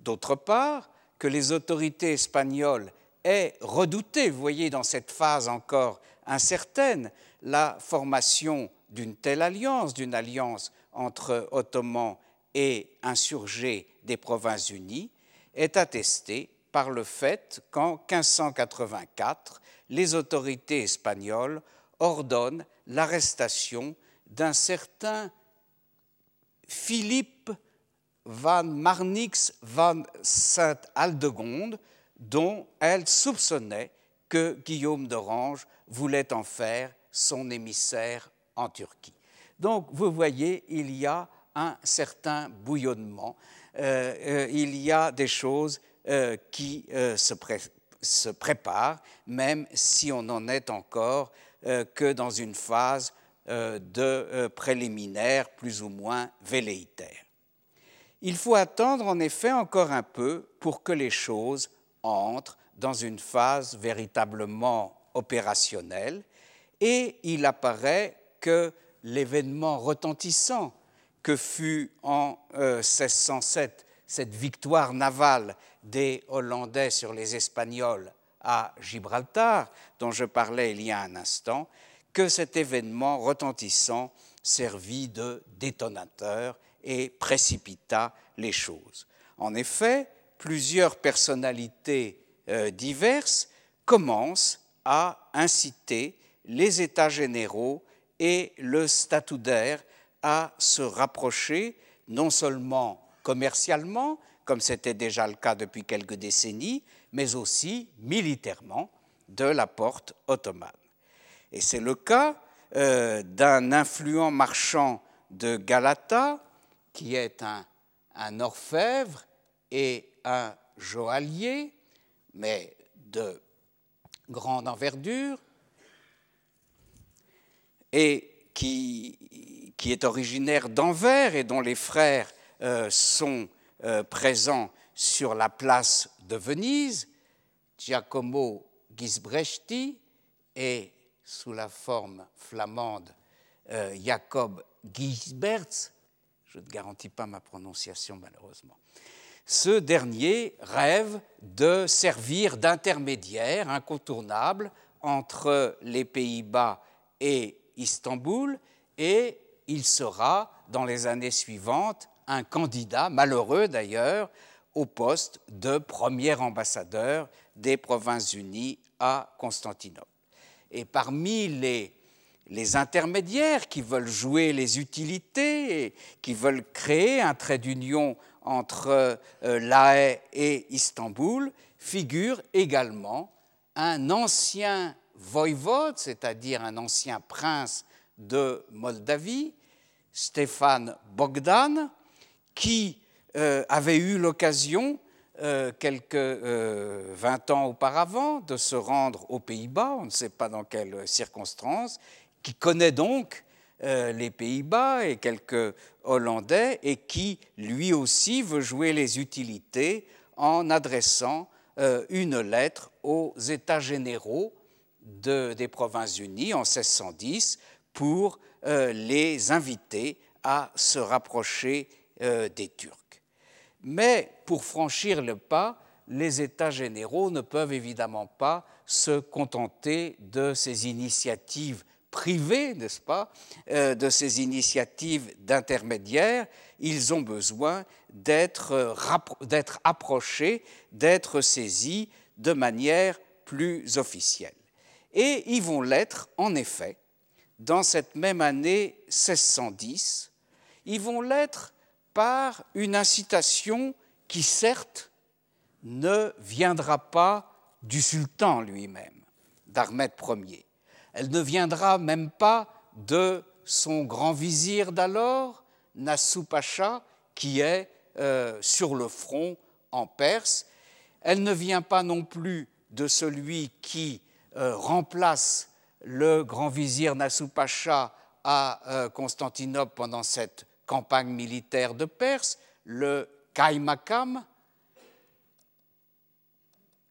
D'autre part, que les autorités espagnoles aient redouté, vous voyez dans cette phase encore incertaine, la formation d'une telle alliance, d'une alliance entre Ottomans et insurgés des Provinces-Unies, est attestée par le fait qu'en 1584, les autorités espagnoles ordonnent l'arrestation d'un certain Philippe van Marnix van Saint-Aldegonde, dont elles soupçonnaient que Guillaume d'Orange voulait en faire son émissaire en Turquie. Donc vous voyez, il y a un certain bouillonnement, euh, euh, il y a des choses euh, qui se, se, préparent, même si on n'en est encore que dans une phase de préliminaire plus ou moins velléitaire. Il faut attendre en effet encore un peu pour que les choses entrent dans une phase véritablement opérationnelle et il apparaît que l'événement retentissant que fut en 1607 euh, cette victoire navale des Hollandais sur les Espagnols à Gibraltar, dont je parlais il y a un instant, que cet événement retentissant servit de détonateur et précipita les choses. En effet, plusieurs personnalités euh, diverses commencent à inciter les États généraux et le statutaire à se rapprocher non seulement commercialement, comme c'était déjà le cas depuis quelques décennies, mais aussi militairement de la porte ottomane. Et c'est le cas euh, d'un influent marchand de Galata, qui est un, orfèvre et un joaillier, mais de grande envergure, et qui, qui est originaire d'Anvers et dont les frères euh, sont euh, présents sur la place de Venise, Giacomo Gisbrechti et sous la forme flamande euh, Jacob Gisberts, je ne garantis pas ma prononciation malheureusement. Ce dernier rêve de servir d'intermédiaire incontournable entre les Pays-Bas et Istanbul et il sera, dans les années suivantes, un candidat, malheureux d'ailleurs, au poste de premier ambassadeur des Provinces-Unies à Constantinople. Et parmi les, intermédiaires qui veulent jouer les utilités, et qui veulent créer un trait d'union entre euh, La Haye et Istanbul, figure également un ancien voïvode, c'est-à-dire un ancien prince de Moldavie, Stéphane Bogdan, qui euh, avait eu l'occasion, euh, quelques euh, 20 ans auparavant, de se rendre aux Pays-Bas, on ne sait pas dans quelles circonstances, qui connaît donc euh, les Pays-Bas et quelques Hollandais, et qui lui aussi veut jouer les utilités en adressant une lettre aux États généraux des Provinces-Unies en 1610 pour euh, les inviter à se rapprocher euh, des Turcs. Mais pour franchir le pas, les États généraux ne peuvent évidemment pas se contenter de ces initiatives privées, n'est-ce pas, euh, de ces initiatives d'intermédiaires. Ils ont besoin d'être approchés, d'être saisis de manière plus officielle. Et ils vont l'être, en effet, dans cette même année 1610. Ils vont l'être par une incitation qui, certes, ne viendra pas du sultan lui-même, d'Ahmed Ier. Elle ne viendra même pas de son grand vizir d'alors, Nassou Pacha, qui est euh, sur le front en Perse. Elle ne vient pas non plus de celui qui euh, remplace le grand vizir Nassou Pacha à euh, Constantinople pendant cette campagne militaire de Perse, le Kaimakam,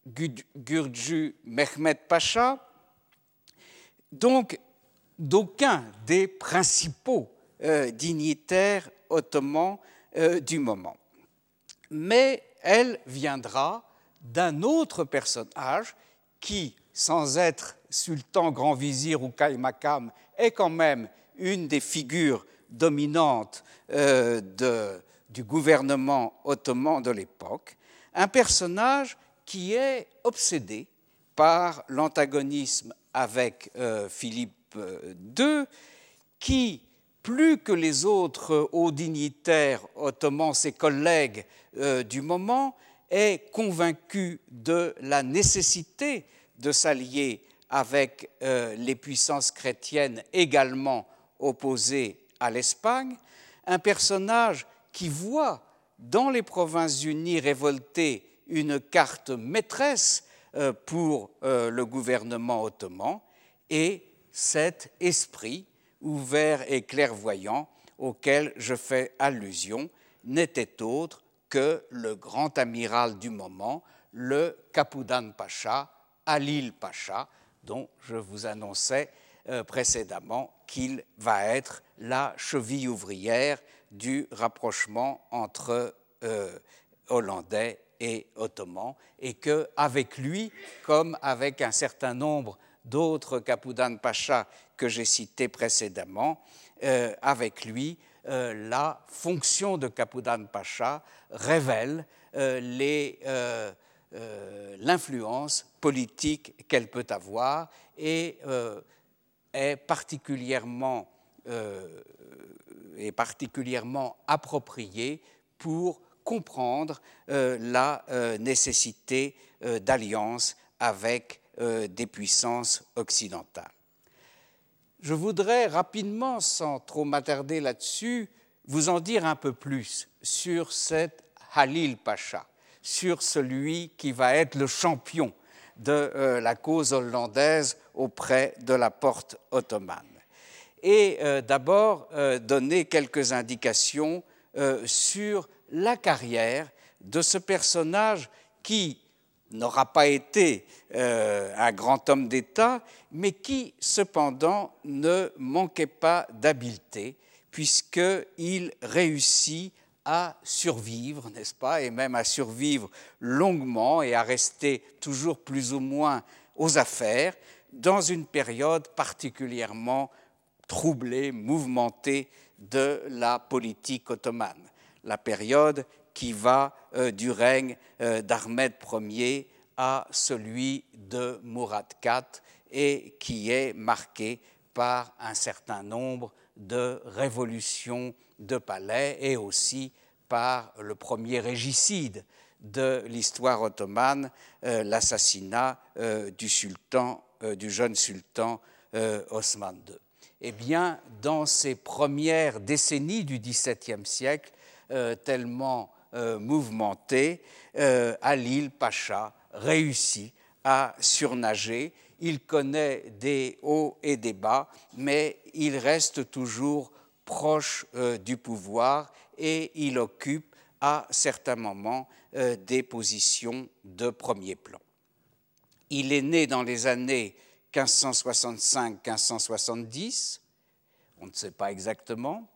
Gurju Mehmed Pacha, donc d'aucun des principaux euh, dignitaires ottomans du moment. Mais elle viendra d'un autre personnage qui sans être sultan, grand vizir ou kaimakam, est quand même une des figures dominantes euh, du gouvernement ottoman de l'époque, un personnage qui est obsédé par l'antagonisme avec euh, Philippe II, euh, qui, plus que les autres hauts dignitaires ottomans, ses collègues du moment, est convaincu de la nécessité de s'allier avec les puissances chrétiennes également opposées à l'Espagne, un personnage qui voit dans les Provinces-Unies révoltées une carte maîtresse euh, pour euh, le gouvernement ottoman et cet esprit ouvert et clairvoyant auquel je fais allusion n'était autre que le grand amiral du moment, le Kapoudan Pacha, Alil Pacha, dont je vous annonçais euh, précédemment qu'il va être la cheville ouvrière du rapprochement entre euh, Hollandais et Ottomans, et que avec lui, comme avec un certain nombre d'autres Kapoudan Pacha que j'ai cités précédemment, euh, avec lui, la fonction de Kapoudan Pacha révèle euh, l'influence politique qu'elle peut avoir et euh, est, particulièrement, euh, est particulièrement appropriée pour comprendre la nécessité d'alliance avec des puissances occidentales. Je voudrais rapidement, sans trop m'attarder là-dessus, vous en dire un peu plus sur cet Halil Pacha, sur celui qui va être le champion de euh, la cause hollandaise auprès de la porte ottomane. Et euh, d'abord euh, donner quelques indications sur la carrière de ce personnage qui n'aura pas été un grand homme d'État, mais qui cependant ne manquait pas d'habileté, puisqu'il réussit à survivre, n'est-ce pas, et même à survivre longuement et à rester toujours plus ou moins aux affaires dans une période particulièrement troublée, mouvementée de la politique ottomane, la période qui va euh, du règne euh, d'Ahmed Ier à celui de Mourad IV et qui est marquée par un certain nombre de révolutions de palais et aussi par le premier régicide de l'histoire ottomane, euh, l'assassinat euh, du sultan, du jeune sultan Osman II. Eh bien, dans ces premières décennies du XVIIe siècle, tellement mouvementées, Alil Pacha réussit à surnager. Il connaît des hauts et des bas, mais il reste toujours proche euh, du pouvoir et il occupe à certains moments euh, des positions de premier plan. Il est né dans les années 1565-1570, on ne sait pas exactement,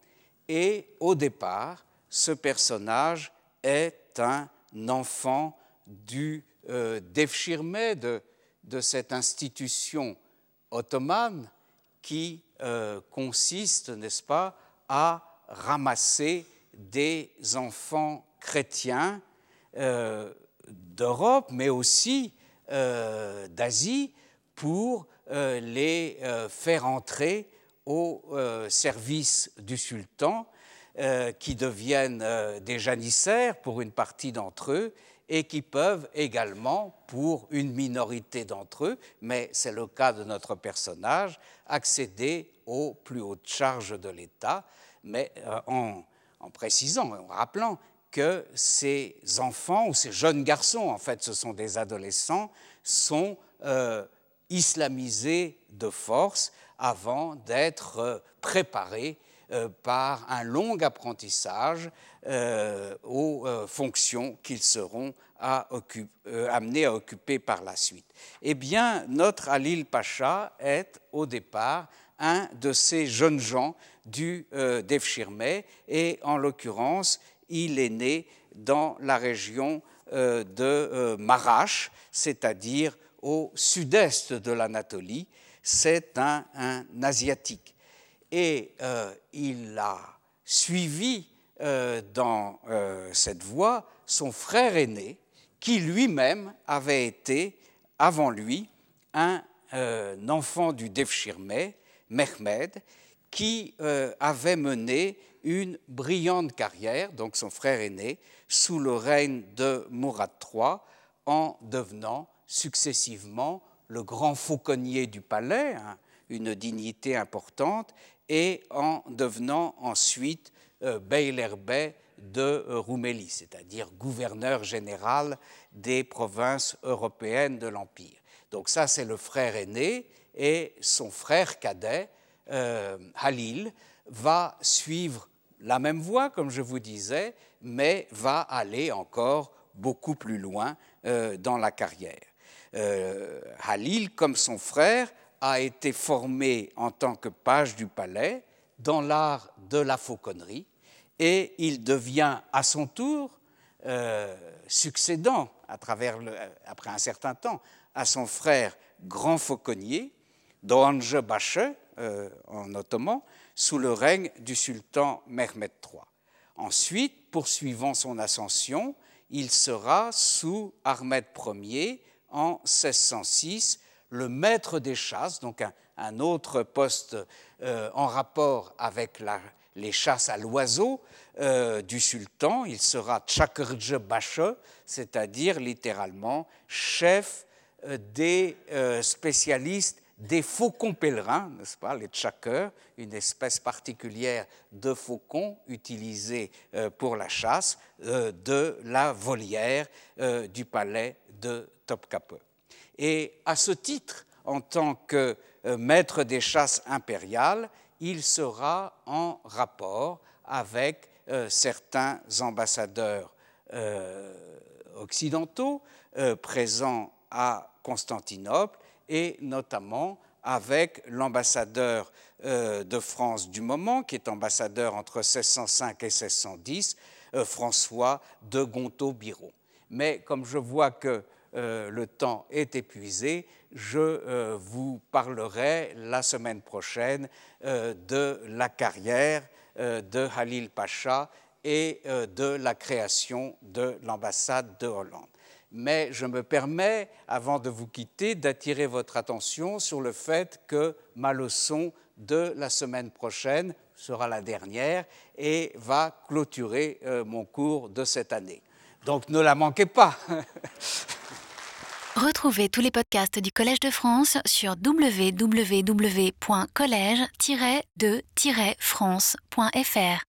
et au départ, ce personnage est un enfant du euh, de, cette institution ottomane qui euh, consiste, n'est-ce pas, à ramasser des enfants chrétiens euh, d'Europe, mais aussi euh, d'Asie, pour les faire entrer au service du sultan, qui deviennent des janissaires pour une partie d'entre eux, et qui peuvent également, pour une minorité d'entre eux, mais c'est le cas de notre personnage, accéder aux plus hautes charges de l'État, mais euh, en, précisant, en rappelant que ces enfants ou ces jeunes garçons, en fait ce sont des adolescents, sont euh, islamisés de force avant d'être euh, préparés par un long apprentissage euh, aux euh, fonctions qu'ils seront euh, amenés à occuper par la suite. Eh bien, notre Alil Pacha est au départ un de ces jeunes gens du Devshirme et en l'occurrence, il est né dans la région de Marash, c'est-à-dire au sud-est de l'Anatolie. C'est un, Asiatique. Et il a suivi euh, dans euh, cette voie son frère aîné, qui lui-même avait été, avant lui, un euh, enfant du Devshirme, Mehmed, qui avait mené une brillante carrière, donc son frère aîné, sous le règne de Mourad III, en devenant successivement le grand fauconnier du palais, hein, une dignité importante, et en devenant ensuite euh, de euh, Roumélie, c'est-à-dire gouverneur général des provinces européennes de l'Empire. Donc ça, c'est le frère aîné, et son frère cadet, euh, Halil, va suivre la même voie, comme je vous disais, mais va aller encore beaucoup plus loin dans la carrière. Halil, comme son frère, a été formé en tant que page du palais dans l'art de la fauconnerie et il devient à son tour euh, succédant à travers après un certain temps à son frère grand fauconnier, Doanje Bache, euh, en ottoman, sous le règne du sultan Mehmed III. Ensuite, poursuivant son ascension, il sera sous Ahmed Ier en 1606 le maître des chasses, donc un, autre poste euh, en rapport avec les chasses à l'oiseau euh, du sultan. Il sera Chakrje Bache, c'est-à-dire littéralement chef des spécialistes des faucons pèlerins, n'est-ce pas, les tchakers, une espèce particulière de faucon utilisée euh, pour la chasse euh, de la volière euh, du palais de Topkapi. Et à ce titre, en tant que maître des chasses impériales, il sera en rapport avec certains ambassadeurs occidentaux présents à Constantinople et notamment avec l'ambassadeur euh, de France du moment, qui est ambassadeur entre 1605 et 1610, euh, François de Gontaut-Biron. Mais comme je vois que euh, le temps est épuisé, je vous parlerai la semaine prochaine de la carrière de Halil Pacha et de la création de l'ambassade de Hollande mais je me permets, avant de vous quitter, d'attirer votre attention sur le fait que ma leçon de la semaine prochaine sera la dernière et va clôturer euh, mon cours de cette année. Donc ne la manquez pas. <laughs> Retrouvez tous les podcasts du Collège de France sur www.collège-de-france.fr.